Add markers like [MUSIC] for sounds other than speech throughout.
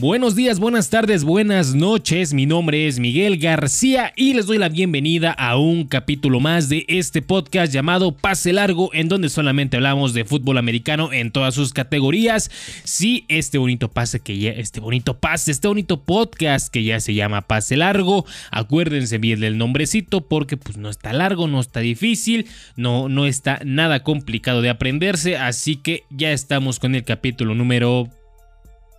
Buenos días, buenas tardes, buenas noches. Mi nombre es Miguel García y les doy la bienvenida a un capítulo más de este podcast llamado Pase Largo, en donde solamente hablamos de fútbol americano en todas sus categorías. Sí, este bonito pase que ya, este bonito pase, este bonito podcast que ya se llama Pase Largo. Acuérdense bien del nombrecito porque pues no está largo, no está difícil, no, no está nada complicado de aprenderse. Así que ya estamos con el capítulo número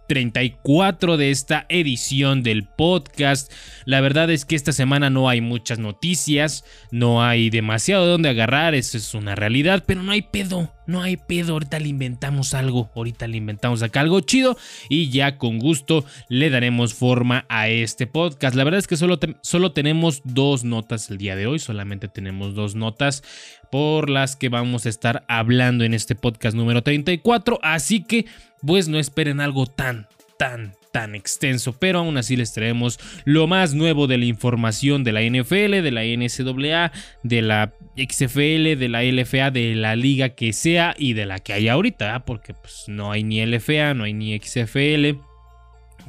34 de esta edición del podcast. La verdad es que esta semana no hay muchas noticias, no hay demasiado de dónde agarrar, eso es una realidad, pero no hay pedo, no hay pedo, ahorita le inventamos algo, ahorita le inventamos acá algo chido y ya con gusto le daremos forma a este podcast. La verdad es que solo, solo tenemos dos notas el día de hoy, solamente tenemos dos notas por las que vamos a estar hablando en este podcast número 34, así que pues no esperen algo tan, tan, tan extenso, pero aún así les traemos lo más nuevo de la información de la NFL, de la NCAA, de la XFL, de la LFA, de la liga que sea y de la que hay ahorita, porque pues no hay ni LFA, no hay ni XFL.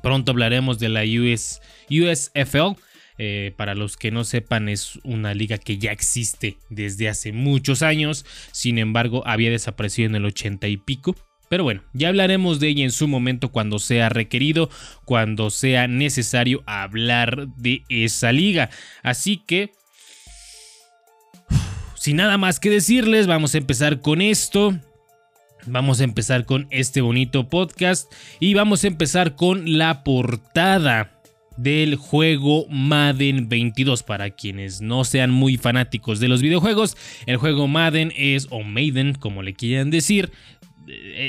Pronto hablaremos de la US, USFL. Eh, para los que no sepan, es una liga que ya existe desde hace muchos años. Sin embargo, había desaparecido en el 80 y pico. Pero bueno, ya hablaremos de ella en su momento cuando sea requerido, cuando sea necesario hablar de esa liga. Así que... Sin nada más que decirles, vamos a empezar con esto. Vamos a empezar con este bonito podcast y vamos a empezar con la portada del juego Madden 22. Para quienes no sean muy fanáticos de los videojuegos, el juego Madden es, o Maiden, como le quieran decir,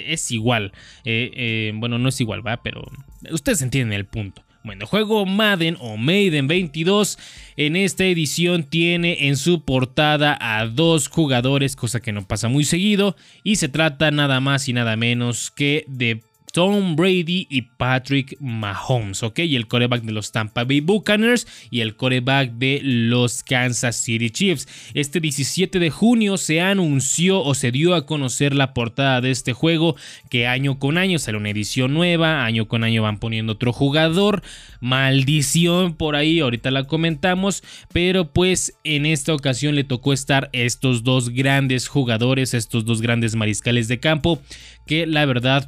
es igual. Eh, eh, bueno, no es igual, va, pero ustedes entienden el punto. Bueno, juego Madden o Maiden 22 en esta edición tiene en su portada a dos jugadores, cosa que no pasa muy seguido, y se trata nada más y nada menos que de Tom Brady y Patrick Mahomes, ¿ok? Y el coreback de los Tampa Bay Buccaneers y el coreback de los Kansas City Chiefs. Este 17 de junio se anunció o se dio a conocer la portada de este juego que año con año sale una edición nueva, año con año van poniendo otro jugador, maldición por ahí, ahorita la comentamos, pero pues en esta ocasión le tocó estar estos dos grandes jugadores, estos dos grandes mariscales de campo que la verdad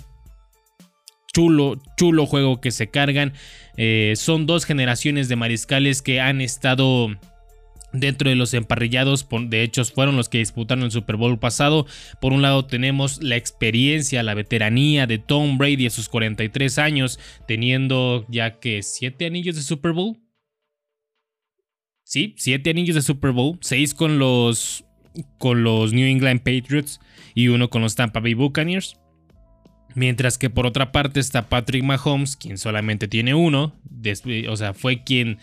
chulo, chulo juego que se cargan. Eh, son dos generaciones de mariscales que han estado dentro de los emparrillados. De hecho, fueron los que disputaron el Super Bowl pasado. Por un lado tenemos la experiencia, la veteranía de Tom Brady a sus 43 años, teniendo ya que 7 anillos de Super Bowl. Sí, 7 anillos de Super Bowl, 6 con los con los New England Patriots y uno con los Tampa Bay Buccaneers. Mientras que por otra parte está Patrick Mahomes, quien solamente tiene uno, o sea, fue quien,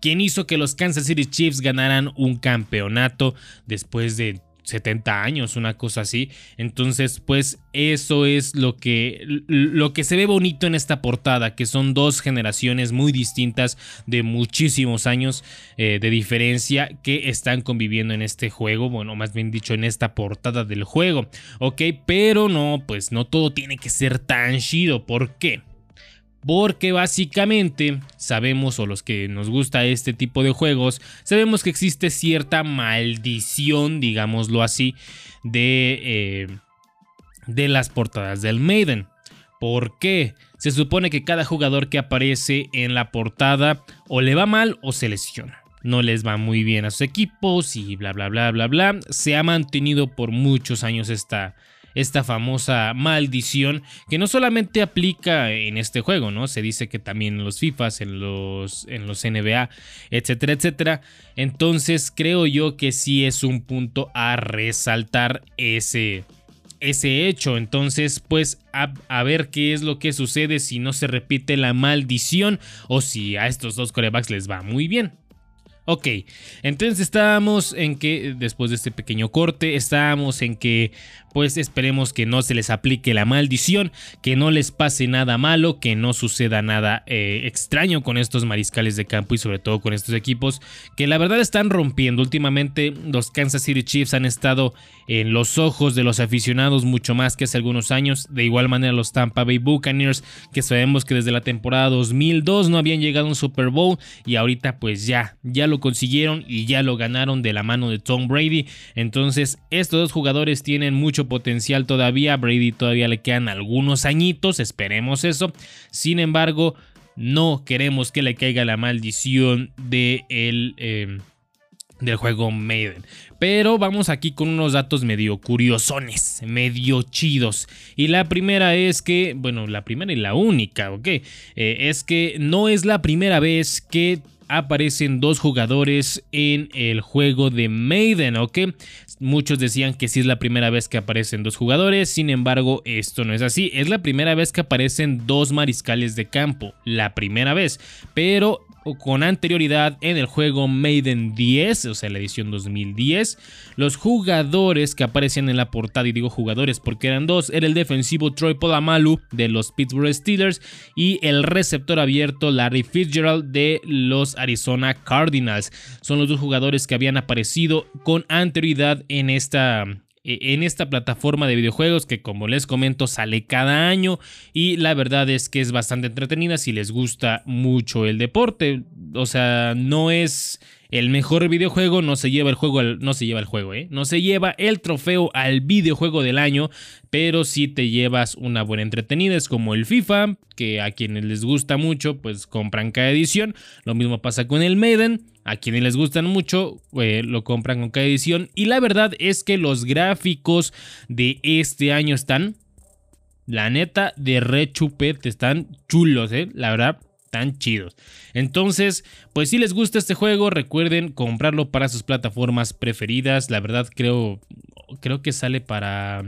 quien hizo que los Kansas City Chiefs ganaran un campeonato después de 70 años, una cosa así. Entonces, pues eso es lo que, lo que se ve bonito en esta portada, que son dos generaciones muy distintas de muchísimos años eh, de diferencia que están conviviendo en este juego, bueno, más bien dicho, en esta portada del juego, ¿ok? Pero no, pues no todo tiene que ser tan chido, ¿por qué? Porque básicamente sabemos, o los que nos gusta este tipo de juegos, sabemos que existe cierta maldición, digámoslo así, de, eh, de las portadas del Maiden. ¿Por qué? Se supone que cada jugador que aparece en la portada o le va mal o se lesiona. No les va muy bien a sus equipos y bla bla bla bla bla. Se ha mantenido por muchos años esta, esta famosa maldición que no solamente aplica en este juego, ¿no? Se dice que también en los FIFAs, en los, en los NBA, etcétera, etcétera. Entonces creo yo que sí es un punto a resaltar ese, ese hecho. Entonces, pues a, a, ver qué es lo que sucede si no se repite la maldición o si a estos dos corebacks les va muy bien. Ok, entonces estábamos en que, después de este pequeño corte, estábamos en que, pues esperemos que no se les aplique la maldición, que no les pase nada malo, que no suceda nada eh, extraño con estos mariscales de campo y sobre todo con estos equipos que la verdad están rompiendo. Últimamente los Kansas City Chiefs han estado en los ojos de los aficionados mucho más que hace algunos años. De igual manera los Tampa Bay Buccaneers, que sabemos que desde la temporada 2002 no habían llegado a un Super Bowl y ahorita pues ya, ya lo consiguieron y ya lo ganaron de la mano de Tom Brady. Entonces, estos dos jugadores tienen mucho potencial todavía. Brady todavía le quedan algunos añitos, esperemos eso. Sin embargo, no queremos que le caiga la maldición de el, em, del juego Maiden. Pero vamos aquí con unos datos medio curiosones, medio chidos. Y la primera es que, bueno, la primera y la única, ¿ok? Eh, es que no es la primera vez que aparecen dos jugadores en el juego de Maiden, ¿ok? Muchos decían que sí es la primera vez que aparecen dos jugadores, sin embargo esto no es así, es la primera vez que aparecen dos mariscales de campo, la primera vez, pero con anterioridad en el juego Maiden 10, o sea, la edición 2010. Los jugadores que aparecían en la portada, y digo jugadores porque eran dos, era el defensivo Troy Polamalu de los Pittsburgh Steelers y el receptor abierto Larry Fitzgerald de los Arizona Cardinals. Son los dos jugadores que habían aparecido con anterioridad en esta en esta plataforma de videojuegos que como les comento sale cada año y la verdad es que es bastante entretenida si les gusta mucho el deporte. O sea, no es el mejor videojuego, no se lleva el juego, no se lleva el juego, ¿eh? No se lleva el trofeo al videojuego del año, pero si te llevas una buena entretenida. Es como el FIFA, que a quienes les gusta mucho, pues compran cada edición. Lo mismo pasa con el Maiden. A quienes les gustan mucho, eh, lo compran con cada edición. Y la verdad es que los gráficos de este año están, la neta, de rechupete. Están chulos, ¿eh? La verdad, tan chidos. Entonces, pues si les gusta este juego, recuerden comprarlo para sus plataformas preferidas. La verdad, creo, creo que sale para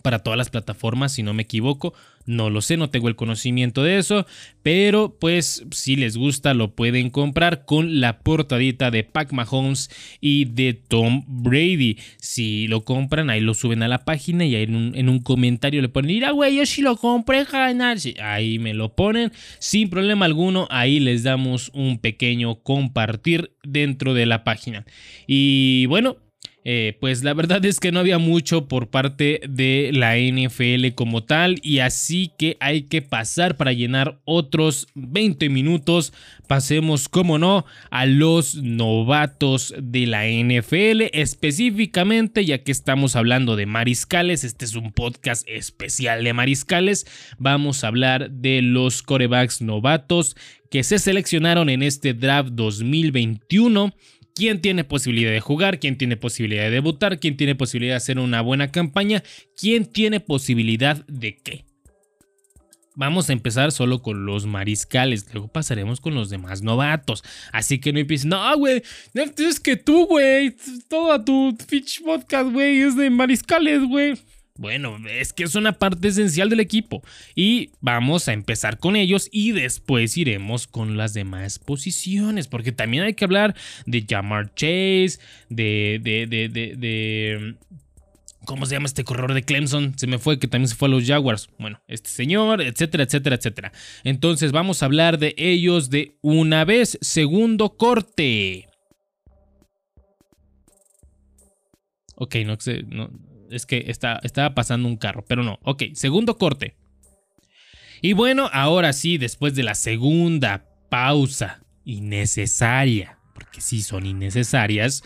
para todas las plataformas, si no me equivoco. No lo sé, no tengo el conocimiento de eso, pero pues si les gusta lo pueden comprar con la portadita de Pac Mahomes y de Tom Brady. Si lo compran, ahí lo suben a la página y ahí en un, comentario le ponen, mira güey, yo sí lo compré, canal. ahí me lo ponen sin problema alguno, ahí les damos un pequeño compartir dentro de la página. Y bueno, eh, pues la verdad es que no había mucho por parte de la NFL como tal y así que hay que pasar para llenar otros 20 minutos. Pasemos, como no, a los novatos de la NFL específicamente, ya que estamos hablando de mariscales, este es un podcast especial de mariscales, vamos a hablar de los corebacks novatos que se seleccionaron en este draft 2021 quién tiene posibilidad de jugar, quién tiene posibilidad de debutar, quién tiene posibilidad de hacer una buena campaña, quién tiene posibilidad de qué. Vamos a empezar solo con los mariscales, luego pasaremos con los demás novatos. Así que no empiecen, no, güey, es que tú, güey, toda tu Fitch Podcast, güey, es de mariscales, güey. Bueno, es que es una parte esencial del equipo y vamos a empezar con ellos y después iremos con las demás posiciones, porque también hay que hablar de Jamar Chase, de, de, de, de, ¿Cómo se llama este corredor de Clemson? Se me fue, que también se fue a los Jaguars. Bueno, este señor, etcétera, etcétera, etcétera. Entonces vamos a hablar de ellos de una vez. Segundo corte. Ok, no sé, no, es que está, estaba pasando un carro, pero no. Ok, segundo corte. Y bueno, ahora sí, después de la segunda pausa innecesaria, porque sí son innecesarias,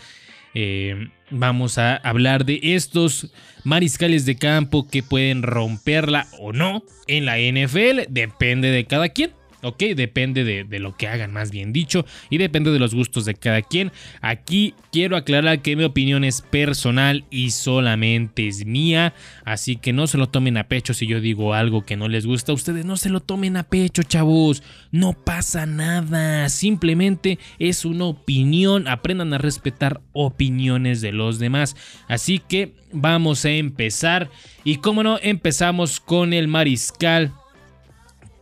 eh, vamos a hablar de estos mariscales de campo que pueden romperla o no en la NFL, depende de cada quien. ¿Ok? Depende de, lo que hagan, más bien dicho, y depende de los gustos de cada quien. Aquí quiero aclarar que mi opinión es personal y solamente es mía, así que no se lo tomen a pecho si yo digo algo que no les gusta a ustedes, no se lo tomen a pecho, chavos, no pasa nada, simplemente es una opinión, aprendan a respetar opiniones de los demás, así que vamos a empezar, y como no, empezamos con el mariscal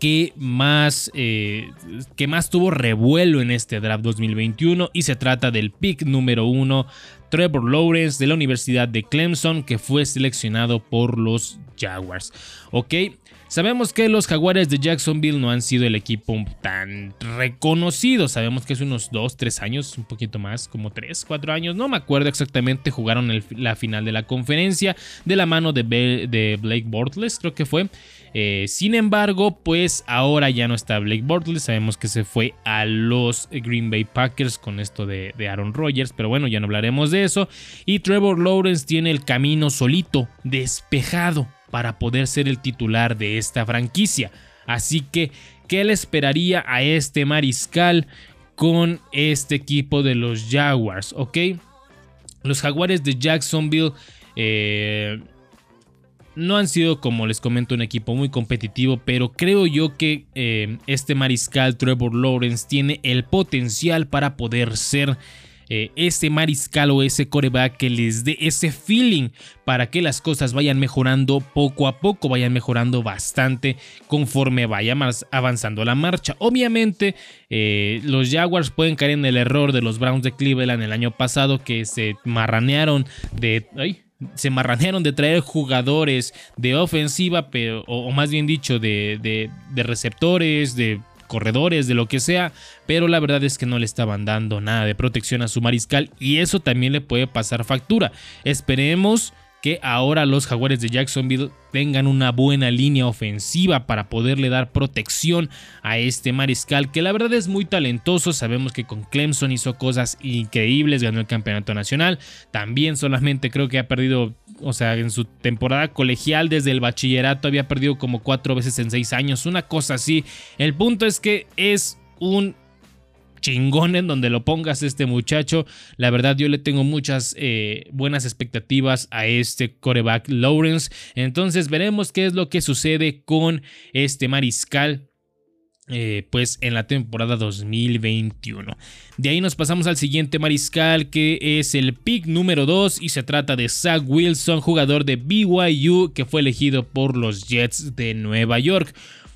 que más, eh, que más tuvo revuelo en este draft 2021 y se trata del pick número uno, Trevor Lawrence de la Universidad de Clemson, que fue seleccionado por los Jaguars. Ok, Sabemos que los Jaguares de Jacksonville no han sido el equipo tan reconocido. Sabemos que hace unos 2, 3 años, un poquito más, como 3, 4 años, no me acuerdo exactamente, jugaron la final de la conferencia de la mano de, de Blake Bortles, creo que fue. Eh, sin embargo, pues ahora ya no está Blake Bortles. Sabemos que se fue a los Green Bay Packers con esto de, Aaron Rodgers. Pero bueno, ya no hablaremos de eso. Y Trevor Lawrence tiene el camino solito, despejado para poder ser el titular de esta franquicia. Así que, ¿qué le esperaría a este mariscal con este equipo de los Jaguars? ¿Ok? Los Jaguares de Jacksonville eh, no han sido, como les comento, un equipo muy competitivo, pero creo yo que eh, este mariscal Trevor Lawrence tiene el potencial para poder ser eh, ese mariscal o ese coreback que les dé ese feeling para que las cosas vayan mejorando poco a poco, vayan mejorando bastante conforme vaya más avanzando la marcha. Obviamente, eh, los Jaguars pueden caer en el error de los Browns de Cleveland el año pasado que se marranearon de... se marranearon de traer jugadores de ofensiva, pero, o, más bien dicho, de, de receptores, de corredores, de lo que sea, pero la verdad es que no le estaban dando nada de protección a su mariscal y eso también le puede pasar factura. Esperemos que ahora los jaguares de Jacksonville tengan una buena línea ofensiva para poderle dar protección a este mariscal que la verdad es muy talentoso. Sabemos que con Clemson hizo cosas increíbles, ganó el campeonato nacional. También solamente creo que ha perdido, o sea, en su temporada colegial desde el bachillerato había perdido como cuatro veces en seis años, una cosa así. El punto es que es un chingón en donde lo pongas este muchacho. La verdad yo le tengo muchas eh, buenas expectativas a este coreback Lawrence. Entonces veremos qué es lo que sucede con este mariscal. Eh, pues en la temporada 2021. De ahí nos pasamos al siguiente mariscal que es el pick número 2 y se trata de Zach Wilson, jugador de BYU que fue elegido por los Jets de Nueva York.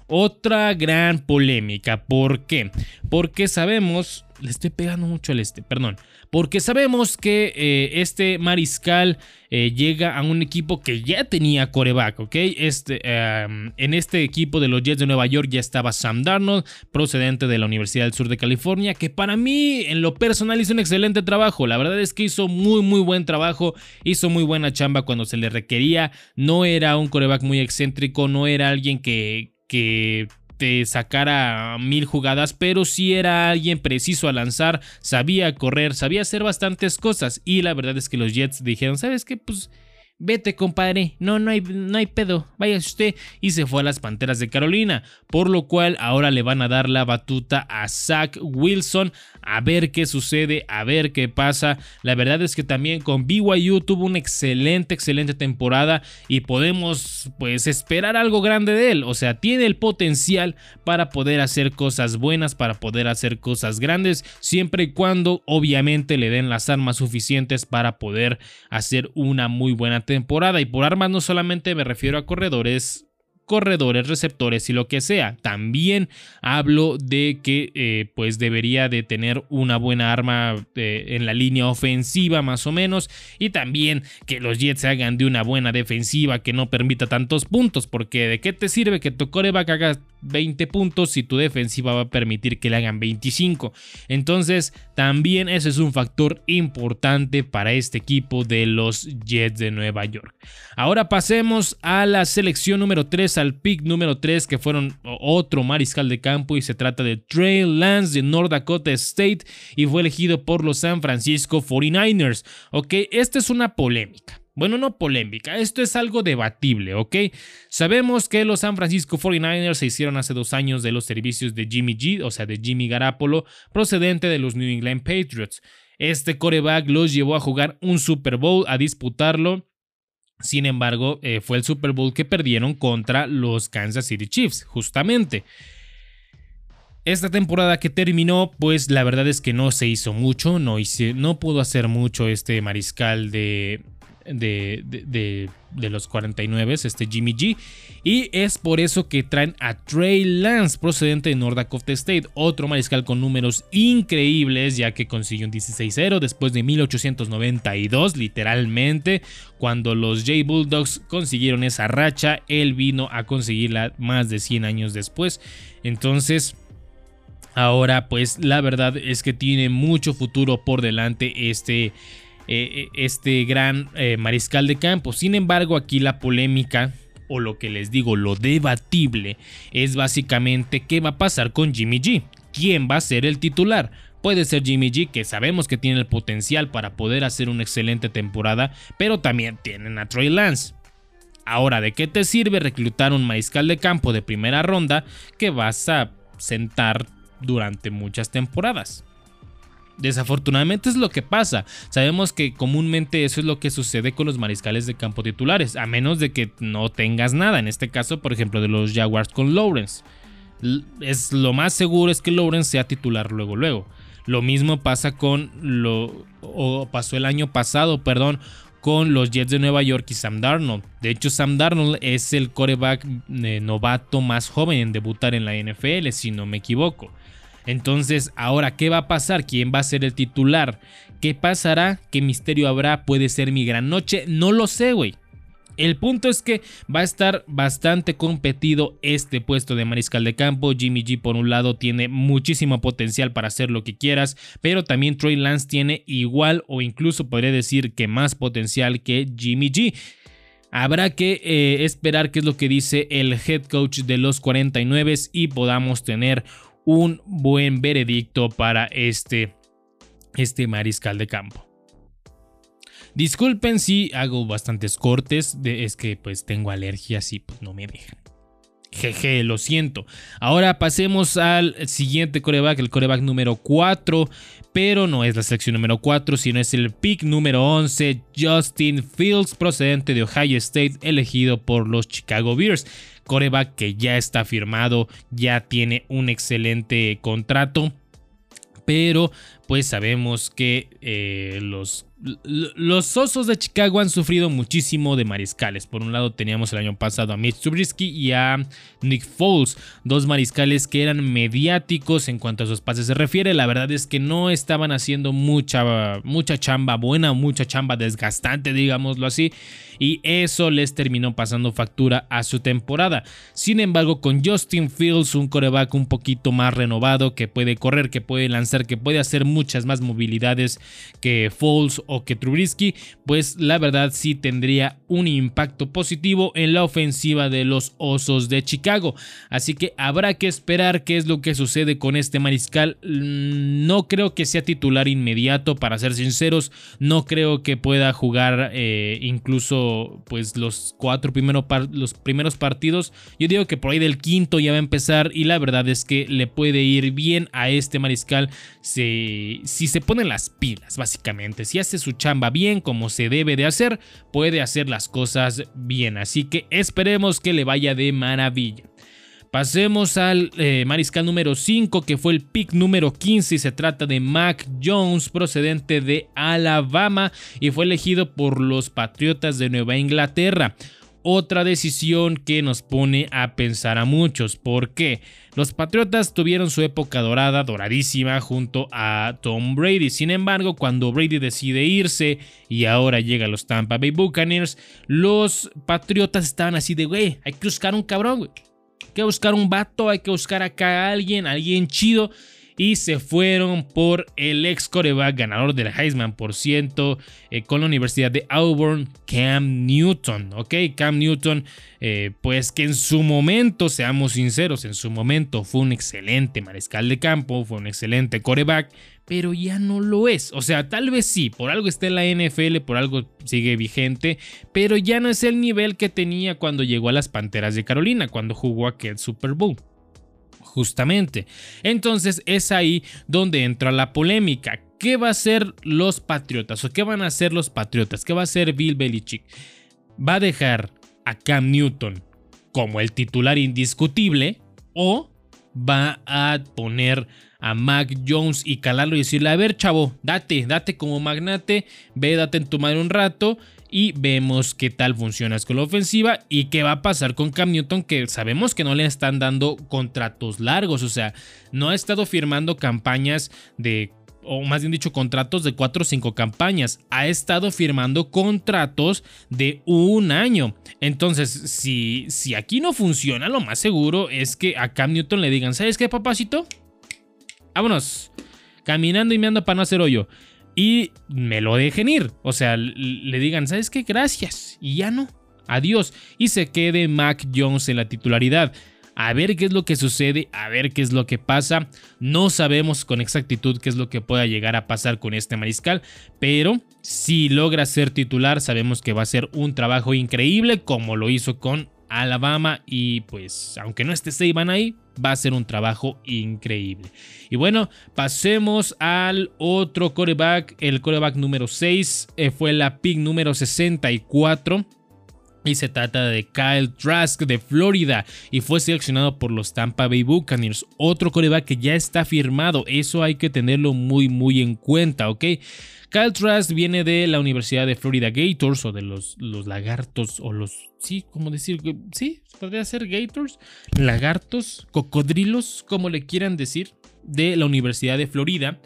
Otra gran polémica. ¿Por qué? Porque sabemos, le estoy pegando mucho al este, perdón. Porque sabemos que eh, este mariscal eh, llega a un equipo que ya tenía coreback, ¿ok? Este, em, en este equipo de los Jets de Nueva York ya estaba Sam Darnold, procedente de la Universidad del Sur de California, que para mí en lo personal hizo un excelente trabajo. La verdad es que hizo muy, muy buen trabajo, hizo muy buena chamba cuando se le requería. No era un coreback muy excéntrico, no era alguien que, que te sacara mil jugadas, pero si era alguien preciso a lanzar, sabía correr, sabía hacer bastantes cosas. Y la verdad es que los Jets dijeron, ¿sabes qué? Pues Vete, compadre, no, no hay, no hay pedo, vaya usted. Y se fue a las Panteras de Carolina, por lo cual ahora le van a dar la batuta a Zach Wilson, a ver qué sucede, a ver qué pasa. La verdad es que también con BYU tuvo una excelente, excelente temporada y podemos pues esperar algo grande de él. O sea, tiene el potencial para poder hacer cosas buenas, para poder hacer cosas grandes, siempre y cuando obviamente le den las armas suficientes para poder hacer una muy buena temporada. Y por armas no solamente me refiero a corredores corredores, receptores y lo que sea. También hablo de que eh, pues debería de tener una buena arma eh, en la línea ofensiva más o menos y también que los Jets se hagan de una buena defensiva que no permita tantos puntos porque de qué te sirve que tu coreback haga 20 puntos si tu defensiva va a permitir que le hagan 25. Entonces también ese es un factor importante para este equipo de los Jets de Nueva York. Ahora pasemos a la selección número 3 al pick número 3 que fueron otro mariscal de campo y se trata de Trey Lance de North Dakota State y fue elegido por los San Francisco 49ers. Ok, esta es una polémica. Bueno, no polémica, esto es algo debatible, ¿ok? Sabemos que los San Francisco 49ers se hicieron hace dos años de los servicios de Jimmy G, o sea, de Jimmy Garapolo, procedente de los New England Patriots. Este coreback los llevó a jugar un Super Bowl, a disputarlo sin embargo, eh, fue el Super Bowl que perdieron contra los Kansas City Chiefs, justamente. Esta temporada que terminó, pues la verdad es que no se hizo mucho, no, no pudo hacer mucho este mariscal de, de, de, de, los 49, este Jimmy G. Y es por eso que traen a Trey Lance, procedente de North Dakota State, otro mariscal con números increíbles, ya que consiguió un 16-0 después de 1892, literalmente. Cuando los J Bulldogs consiguieron esa racha, él vino a conseguirla más de 100 años después. Entonces Ahora pues la verdad es que tiene mucho futuro por delante este, eh, este gran eh, mariscal de campo. Sin embargo aquí la polémica o lo que les digo, lo debatible es básicamente qué va a pasar con Jimmy G. ¿Quién va a ser el titular? Puede ser Jimmy G, que sabemos que tiene el potencial para poder hacer una excelente temporada, pero también tienen a Troy Lance. Ahora, ¿de qué te sirve reclutar un mariscal de campo de primera ronda que vas a sentar durante muchas temporadas. Desafortunadamente es lo que pasa. Sabemos que comúnmente eso es lo que sucede con los mariscales de campo titulares, a menos de que no tengas nada. En este caso, por ejemplo, de los Jaguars con Lawrence. Es lo más seguro es que Lawrence sea titular luego luego. Lo mismo pasa con lo o pasó el año pasado, perdón, con los Jets de Nueva York y Sam Darnold. De hecho, Sam Darnold es el coreback eh, novato más joven en debutar en la NFL, si no me equivoco. Entonces, ahora, ¿qué va a pasar? ¿Quién va a ser el titular? ¿Qué pasará? ¿Qué misterio habrá? ¿Puede ser mi gran noche? No lo sé, güey. El punto es que va a estar bastante competido este puesto de mariscal de campo. Jimmy G por un lado tiene muchísimo potencial para hacer lo que quieras, pero también Troy Lance tiene igual o incluso podría decir que más potencial que Jimmy G. Habrá que eh, esperar qué es lo que dice el head coach de los 49 y podamos tener un buen veredicto para este, este mariscal de campo. Disculpen si hago bastantes cortes, es que pues tengo alergias y pues no me dejan. Jeje, lo siento. Ahora pasemos al siguiente coreback, el coreback número 4, pero no es la selección número 4, sino es el pick número 11, Justin Fields, procedente de Ohio State, elegido por los Chicago Bears coreback que ya está firmado, ya tiene un excelente contrato, pero pues sabemos que eh, los los Osos de Chicago han sufrido muchísimo de mariscales. Por un lado teníamos el año pasado a Mitch Trubisky y a Nick Foles, dos mariscales que eran mediáticos en cuanto a sus pases se refiere. La verdad es que no estaban haciendo mucha, mucha chamba buena, mucha chamba desgastante, digámoslo así. Y eso les terminó pasando factura a su temporada. Sin embargo, con Justin Fields, un coreback un poquito más renovado, que puede correr, que puede lanzar, que puede hacer muchas más movilidades que Foles o que Trubisky, pues la verdad sí tendría un impacto positivo en la ofensiva de los Osos de Chicago. Así que habrá que esperar qué es lo que sucede con este mariscal. Mm, no creo que sea titular inmediato, para ser sinceros. No creo que pueda jugar eh, incluso pues los cuatro los primeros partidos. Yo digo que por ahí del quinto ya va a empezar y la verdad es que le puede ir bien a este mariscal si, si se ponen las pilas, básicamente. Si hace su chamba bien como se debe de hacer, puede hacer las cosas bien. Así que esperemos que le vaya de maravilla. Pasemos al eh, mariscal número 5, que fue el pick número 15 y se trata de Mac Jones, procedente de Alabama y fue elegido por los Patriotas de Nueva Inglaterra. Otra decisión que nos pone a pensar a muchos. ¿Por qué? Los Patriotas tuvieron su época dorada, doradísima, junto a Tom Brady. Sin embargo, cuando Brady decide irse y ahora llega a los Tampa Bay Buccaneers, los Patriotas estaban así de, güey, hay que buscar un cabrón, güey. Hay que buscar un vato, hay que buscar acá a alguien, alguien chido y se fueron por el ex coreback ganador del Heisman por ciento eh, con la Universidad de Auburn, Cam Newton. Ok, Cam Newton, eh, pues que en su momento, seamos sinceros, en su momento fue un excelente mariscal de campo, fue un excelente coreback, pero ya no lo es. O sea, tal vez sí, por algo está en la NFL, por algo sigue vigente, pero ya no es el nivel que tenía cuando llegó a las Panteras de Carolina, cuando jugó aquel Super Bowl justamente. Entonces es ahí donde entra la polémica. ¿Qué va a hacer los Patriotas o qué van a hacer los Patriotas? ¿Qué va a hacer Bill Belichick? ¿Va a dejar a Cam Newton como el titular indiscutible o va a poner a Mac Jones y calarlo y decirle, a ver chavo, date, date como magnate, ve, date en tu madre un rato y vemos qué tal funcionas con la ofensiva y qué va a pasar con Cam Newton que sabemos que no le están dando contratos largos, o sea, no ha estado firmando campañas de o más bien dicho, contratos de 4 o 5 campañas. Ha estado firmando contratos de un año. Entonces, si, si aquí no funciona, lo más seguro es que a Cam Newton le digan, ¿sabes qué, papacito? Vámonos. Caminando y me ando para no hacer hoyo. Y me lo dejen ir. O sea, le digan, ¿sabes qué? Gracias. Y ya no. Adiós. Y se quede Mac Jones en la titularidad a ver qué es lo que sucede, a ver qué es lo que pasa. No sabemos con exactitud qué es lo que pueda llegar a pasar con este mariscal, pero si logra ser titular, sabemos que va a ser un trabajo increíble como lo hizo con Alabama y pues aunque no esté Seiban ahí, va a ser un trabajo increíble. Y bueno, pasemos al otro coreback, el coreback número 6 eh, fue la pick número 64 y se trata de Kyle Trask de Florida y fue seleccionado por los Tampa Bay Buccaneers. Otro coreback que ya está firmado. Eso hay que tenerlo muy, muy en cuenta, ¿ok? Kyle Trask viene de la Universidad de Florida Gators o de los, los lagartos o los... Sí, ¿cómo decir? Sí, podría ser Gators, lagartos, cocodrilos, como le quieran decir, de la Universidad de Florida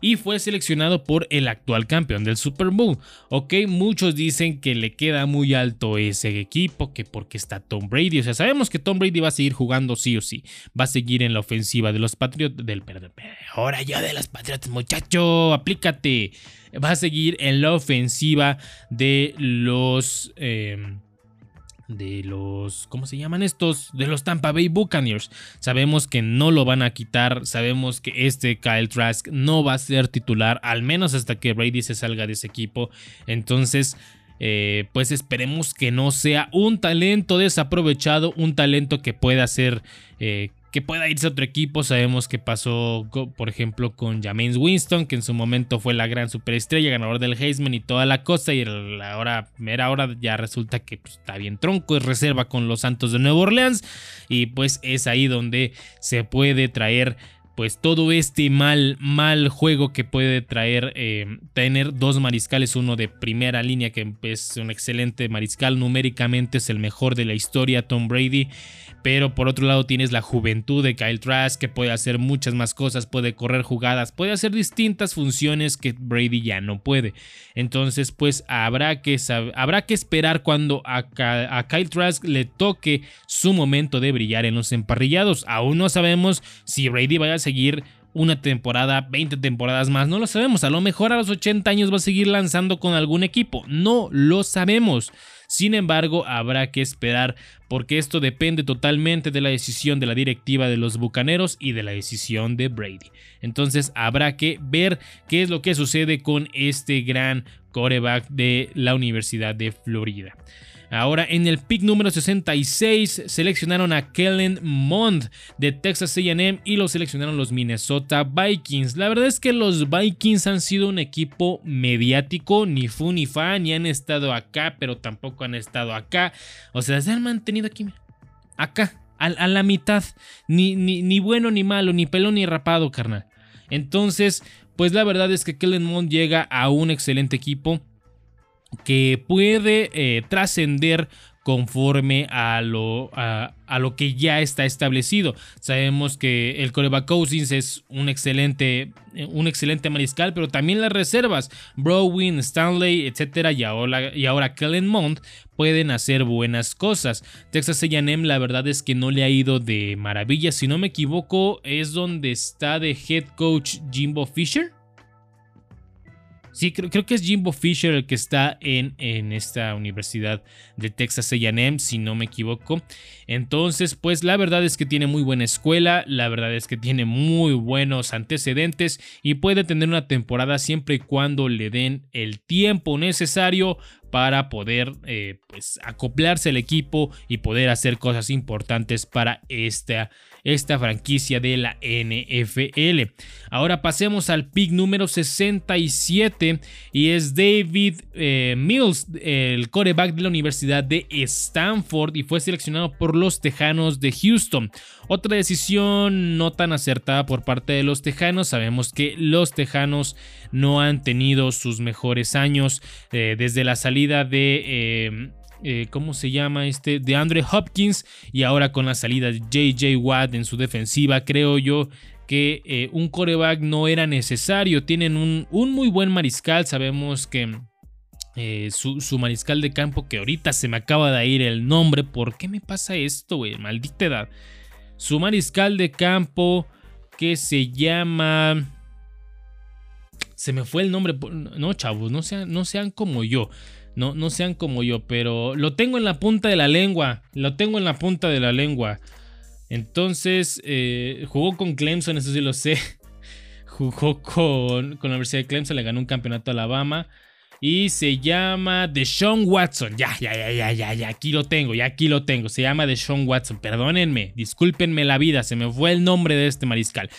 y fue seleccionado por el actual campeón del Super Bowl. Ok, muchos dicen que le queda muy alto ese equipo, que porque está Tom Brady. O sea, sabemos que Tom Brady va a seguir jugando sí o sí. Va a seguir en la ofensiva de los Patriots. Del, ahora ya de los Patriots, muchacho, aplícate. Va a seguir en la ofensiva de los. Eh, de los, ¿cómo se llaman estos? De los Tampa Bay Buccaneers. Sabemos que no lo van a quitar, sabemos que este Kyle Trask no va a ser titular, al menos hasta que Brady se salga de ese equipo. Entonces, eh, pues esperemos que no sea un talento desaprovechado, un talento que pueda ser eh, que pueda irse a otro equipo. Sabemos que pasó, por ejemplo, con James Winston, que en su momento fue la gran superestrella, ganador del Heisman y toda la cosa. Y ahora, mera hora, ya resulta que pues, está bien tronco, es reserva con los Santos de Nueva Orleans. Y pues es ahí donde se puede traer pues todo este mal, mal juego que puede traer eh, tener dos mariscales, uno de primera línea que es un excelente mariscal, numéricamente es el mejor de la historia, Tom Brady, pero por otro lado tienes la juventud de Kyle Trask que puede hacer muchas más cosas, puede correr jugadas, puede hacer distintas funciones que Brady ya no puede. Entonces pues habrá que, habrá que esperar cuando a, a Kyle Trask le toque su momento de brillar en los emparrillados. Aún no sabemos si Brady vaya a seguir una temporada, 20 temporadas más, no lo sabemos. A lo mejor a los 80 años va a seguir lanzando con algún equipo, no lo sabemos. Sin embargo, habrá que esperar porque esto depende totalmente de la decisión de la directiva de los Bucaneros y de la decisión de Brady. Entonces habrá que ver qué es lo que sucede con este gran coreback de la Universidad de Florida. Ahora en el pick número 66 seleccionaron a Kellen Mond de Texas AM y lo seleccionaron los Minnesota Vikings. La verdad es que los Vikings han sido un equipo mediático, ni fu ni fa, ni han estado acá, pero tampoco han estado acá. O sea, se han mantenido aquí, acá, a, la mitad. Ni, ni, bueno ni malo, ni pelón ni rapado, carnal. Entonces, pues la verdad es que Kellen Mond llega a un excelente equipo que puede eh, trascender conforme a lo, a, lo, que ya está establecido. Sabemos que el coreback Cousins es un excelente, un excelente mariscal, pero también las reservas, Browin, Stanley, etcétera, y ahora, y ahora Kellen Mond pueden hacer buenas cosas. Texas A&M la verdad es que no le ha ido de maravilla, si no me equivoco es donde está de head coach Jimbo Fisher. Sí, creo, que es Jimbo Fisher el que está en, esta universidad de Texas AM, si no me equivoco. Entonces, pues la verdad es que tiene muy buena escuela, la verdad es que tiene muy buenos antecedentes y puede tener una temporada siempre y cuando le den el tiempo necesario para poder eh, pues, acoplarse al equipo y poder hacer cosas importantes para esta esta franquicia de la NFL. Ahora pasemos al pick número 67 y es David eh, Mills, el coreback de la Universidad de Stanford y fue seleccionado por los Tejanos de Houston. Otra decisión no tan acertada por parte de los Tejanos. Sabemos que los Tejanos no han tenido sus mejores años eh, desde la salida de... Em, eh, ¿cómo se llama este? De Andre Hopkins y ahora con la salida de JJ Watt en su defensiva, creo yo que eh, un coreback no era necesario. Tienen un, un muy buen mariscal, sabemos que eh, su, mariscal de campo, que ahorita se me acaba de ir el nombre. ¿Por qué me pasa esto, güey? Maldita edad. Su mariscal de campo que se llama... Se me fue el nombre. No, chavos, no sean, no sean como yo. No, no sean como yo, pero lo tengo en la punta de la lengua. Lo tengo en la punta de la lengua. Entonces, eh, jugó con Clemson, eso sí lo sé. [LAUGHS] Jugó con, con la Universidad de Clemson, le ganó un campeonato a Alabama. Y se llama Deshaun Watson. Ya, ya, ya, ya, ya, ya. Aquí lo tengo, ya aquí lo tengo. Se llama Deshaun Watson. Perdónenme, discúlpenme la vida. Se me fue el nombre de este mariscal.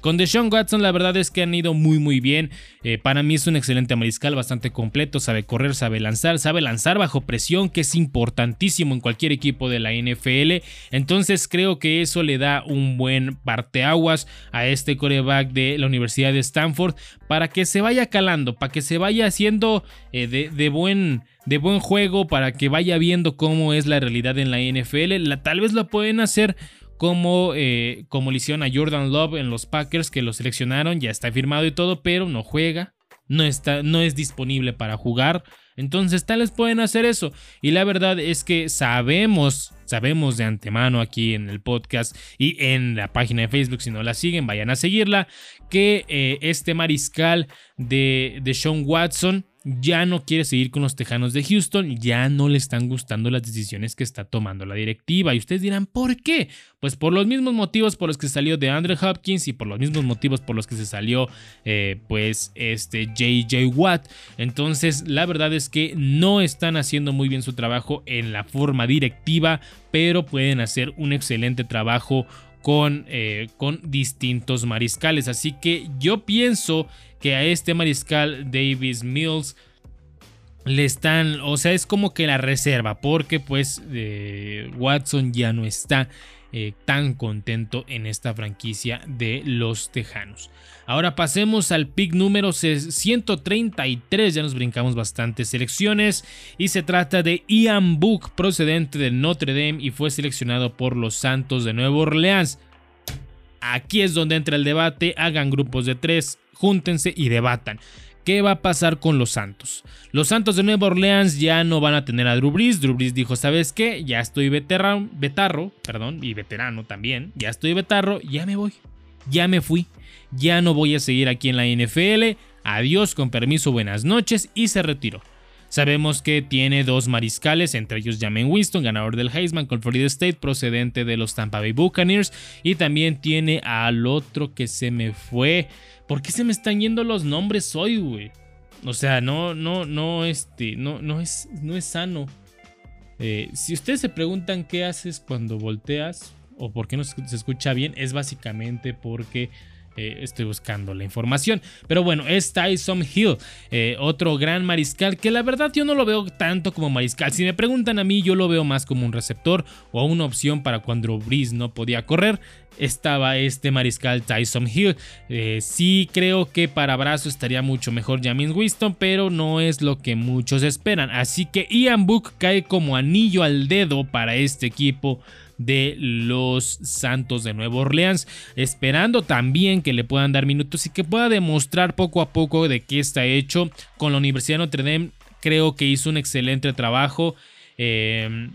Con Deshaun Watson la verdad es que han ido muy muy bien. Eh, para mí es un excelente mariscal, bastante completo, sabe correr, sabe lanzar, sabe lanzar bajo presión, que es importantísimo en cualquier equipo de la NFL. Entonces creo que eso le da un buen parteaguas a este coreback de la Universidad de Stanford para que se vaya calando, para que se vaya haciendo eh, de, buen de buen juego para que vaya viendo cómo es la realidad en la NFL. tal vez lo pueden hacer como, eh, como le hicieron a Jordan Love en los Packers que lo seleccionaron, ya está firmado y todo, pero no juega, no, está, no es disponible para jugar. Entonces tal vez pueden hacer eso. Y la verdad es que sabemos, sabemos de antemano aquí en el podcast y en la página de Facebook, si no la siguen, vayan a seguirla, que eh, este mariscal de, de Sean Watson ya no quiere seguir con los Tejanos de Houston, ya no le están gustando las decisiones que está tomando la directiva. Y ustedes dirán, ¿por qué? Pues por los mismos motivos por los que salió de Andrew Hopkins y por los mismos motivos por los que se salió eh, pues este JJ Watt. Entonces la verdad es que no están haciendo muy bien su trabajo en la forma directiva, pero pueden hacer un excelente trabajo con, eh, con distintos mariscales. Así que yo pienso que a este mariscal Davis Mills le están, o sea, es como que la reserva, porque pues eh, Watson ya no está eh, tan contento en esta franquicia de los Tejanos. Ahora pasemos al pick número 133, ya nos brincamos bastantes selecciones y se trata de Ian Book procedente de Notre Dame y fue seleccionado por los Santos de Nueva Orleans. Aquí es donde entra el debate, hagan grupos de tres, júntense y debatan. ¿Qué va a pasar con los Santos? Los Santos de Nueva Orleans ya no van a tener a Drew Brees. Drew Brees dijo, ¿sabes qué? Ya estoy veterano, vetarro, perdón, y veterano también. Ya estoy vetarro, ya me voy. Ya me fui. Ya no voy a seguir aquí en la NFL. Adiós, con permiso, buenas noches. Y se retiró. Sabemos que tiene dos mariscales, entre ellos Jamin Winston, ganador del Heisman con Florida State, procedente de los Tampa Bay Buccaneers. Y también tiene al otro que se me fue. ¿Por qué se me están yendo los nombres hoy, güey? O sea, no, no, no, este, no, no es, no es sano. Eh, si ustedes se preguntan qué haces cuando volteas o por qué no se escucha bien, es básicamente porque eh, estoy buscando la información. Pero bueno, es Tyson Hill, eh, otro gran mariscal que la verdad yo no lo veo tanto como mariscal. Si me preguntan a mí, yo lo veo más como un receptor o una opción para cuando Breeze no podía correr. Estaba este mariscal Tyson Hill. Eh, sí creo que para brazo estaría mucho mejor James Winston, pero no es lo que muchos esperan. Así que Ian Book cae como anillo al dedo para este equipo de los Santos de Nueva Orleans, esperando también que le puedan dar minutos y que pueda demostrar poco a poco de qué está hecho con la Universidad de Notre Dame. Creo que hizo un excelente trabajo. Eh,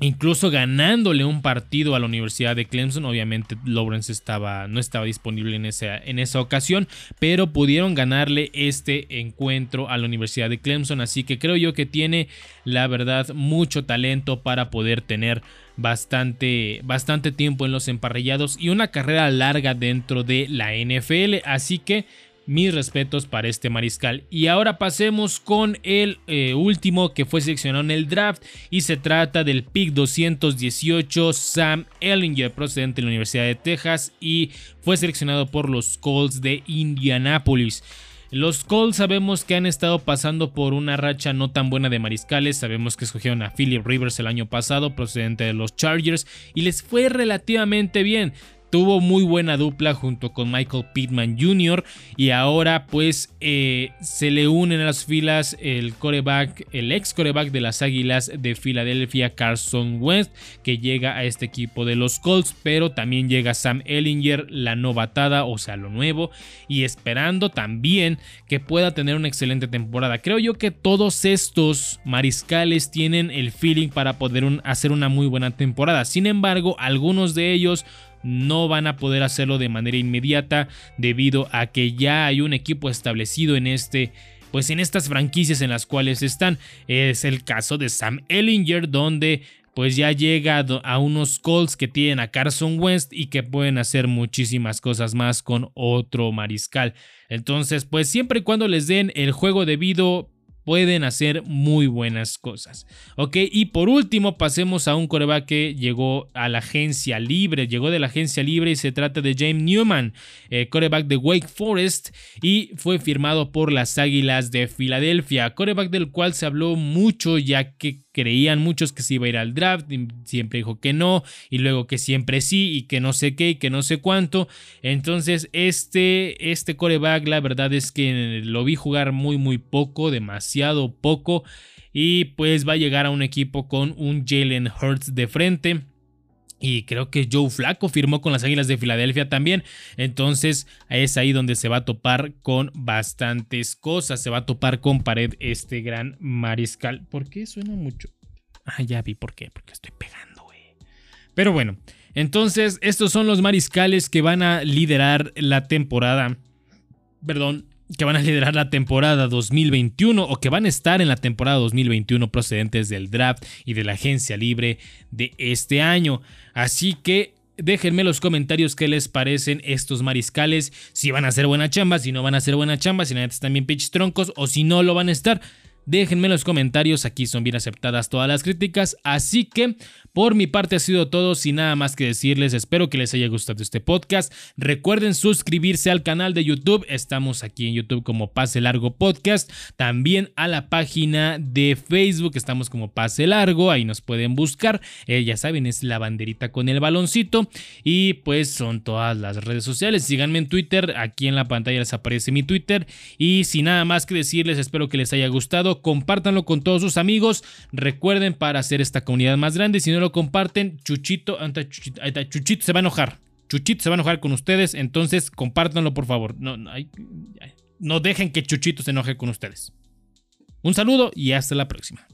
Incluso ganándole un partido a la Universidad de Clemson, obviamente Lawrence estaba, no estaba disponible en esa, en esa ocasión, pero pudieron ganarle este encuentro a la Universidad de Clemson, así que creo yo que tiene la verdad mucho talento para poder tener bastante, bastante tiempo en los emparrillados y una carrera larga dentro de la NFL, así que mis respetos para este mariscal. Y ahora pasemos con el eh, último que fue seleccionado en el draft y se trata del pick 218 Sam Ellinger procedente de la Universidad de Texas y fue seleccionado por los Colts de Indianapolis. Los Colts sabemos que han estado pasando por una racha no tan buena de mariscales. Sabemos que escogieron a Philip Rivers el año pasado, procedente de los Chargers, y les fue relativamente bien. Tuvo muy buena dupla junto con Michael Pittman Jr. y ahora pues eh, se le unen a las filas el coreback, el ex coreback de las Águilas de Filadelfia, Carson West, que llega a este equipo de los Colts, pero también llega Sam Ellinger, la novatada, o sea, lo nuevo, y esperando también que pueda tener una excelente temporada. Creo yo que todos estos mariscales tienen el feeling para poder hacer una muy buena temporada. Sin embargo, algunos de ellos no van a poder hacerlo de manera inmediata debido a que ya hay un equipo establecido en este pues en estas franquicias en las cuales están. Es el caso de Sam Ellinger donde pues ya llega a unos Colts que tienen a Carson West y que pueden hacer muchísimas cosas más con otro mariscal. Entonces, pues siempre y cuando les den el juego debido, pueden hacer muy buenas cosas. Ok, y por último pasemos a un coreback que llegó a la agencia libre, llegó de la agencia libre y se trata de James Newman, eh, coreback de Wake Forest y fue firmado por las Águilas de Filadelfia, coreback del cual se habló mucho ya que creían muchos que se iba a ir al draft, siempre dijo que no, y luego que siempre sí, y que no sé qué, y que no sé cuánto. Entonces, este, este coreback, la verdad es que lo vi jugar muy, muy poco, demasiado poco, y pues va a llegar a un equipo con un Jalen Hurts de frente. Y creo que Joe Flaco firmó con las Águilas de Filadelfia también. Entonces es ahí donde se va a topar con bastantes cosas. Se va a topar con pared este gran mariscal. ¿Por qué suena mucho? Ah, ya vi por qué. Porque estoy pegando, güey. Pero bueno, entonces estos son los mariscales que van a liderar la temporada. Perdón, que van a liderar la temporada 2021 o que van a estar en la temporada 2021 procedentes del draft y de la agencia libre de este año. Así que déjenme los comentarios qué les parecen estos mariscales, si van a hacer buena chamba, si no van a hacer buena chamba, si neta están pitch troncos o si no lo van a estar. Déjenme en los comentarios, aquí son bien aceptadas todas las críticas, así que por mi parte ha sido todo, sin nada más que decirles, espero que les haya gustado este podcast. Recuerden suscribirse al canal de YouTube, estamos aquí en YouTube como Pase Largo Podcast, también a la página de Facebook, estamos como Pase Largo, ahí nos pueden buscar, eh, ya saben, es la banderita con el baloncito y pues son todas las redes sociales, síganme en Twitter, aquí en la pantalla les aparece mi Twitter y sin nada más que decirles, espero que les haya gustado, compártanlo con todos sus amigos, recuerden para hacer esta comunidad más grande, si no lo comparten, Chuchito, Chuchito, se va a enojar. Chuchito se va a enojar con ustedes, entonces compártanlo por favor. No, no, no dejen que Chuchito se enoje con ustedes. Un saludo y hasta la próxima.